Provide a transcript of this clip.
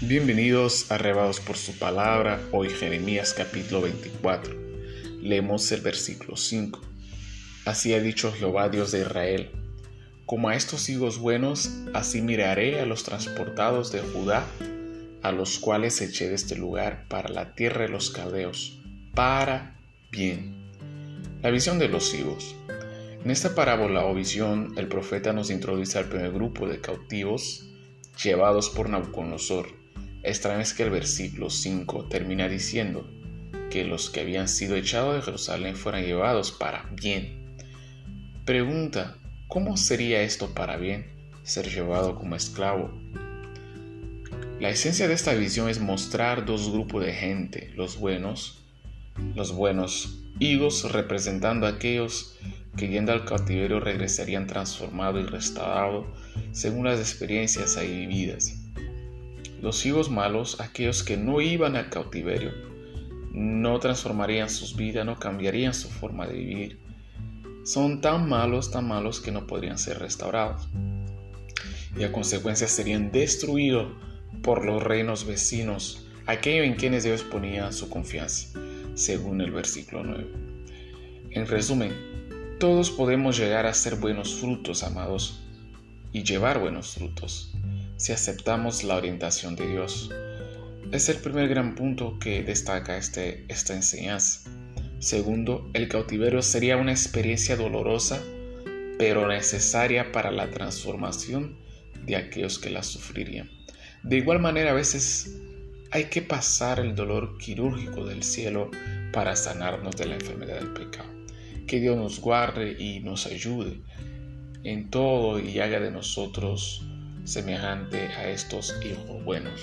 Bienvenidos arrebados por su palabra, hoy Jeremías capítulo 24. Leemos el versículo 5. Así ha dicho Jehová Dios de Israel, como a estos higos buenos, así miraré a los transportados de Judá, a los cuales eché de este lugar para la tierra de los caldeos, para bien. La visión de los higos. En esta parábola o visión, el profeta nos introduce al primer grupo de cautivos llevados por Nabucodonosor Extraño es que el versículo 5 termina diciendo que los que habían sido echados de Jerusalén fueran llevados para bien. Pregunta, ¿cómo sería esto para bien, ser llevado como esclavo? La esencia de esta visión es mostrar dos grupos de gente, los buenos, los buenos higos representando a aquellos que yendo al cautiverio regresarían transformados y restaurados según las experiencias ahí vividas los hijos malos, aquellos que no iban al cautiverio, no transformarían sus vidas, no cambiarían su forma de vivir. Son tan malos, tan malos que no podrían ser restaurados. Y a consecuencia serían destruidos por los reinos vecinos, aquellos en quienes Dios ponía su confianza, según el versículo 9. En resumen, todos podemos llegar a ser buenos frutos, amados, y llevar buenos frutos si aceptamos la orientación de Dios. Es el primer gran punto que destaca este, esta enseñanza. Segundo, el cautiverio sería una experiencia dolorosa, pero necesaria para la transformación de aquellos que la sufrirían. De igual manera, a veces hay que pasar el dolor quirúrgico del cielo para sanarnos de la enfermedad del pecado. Que Dios nos guarde y nos ayude en todo y haga de nosotros semejante a estos hijos buenos.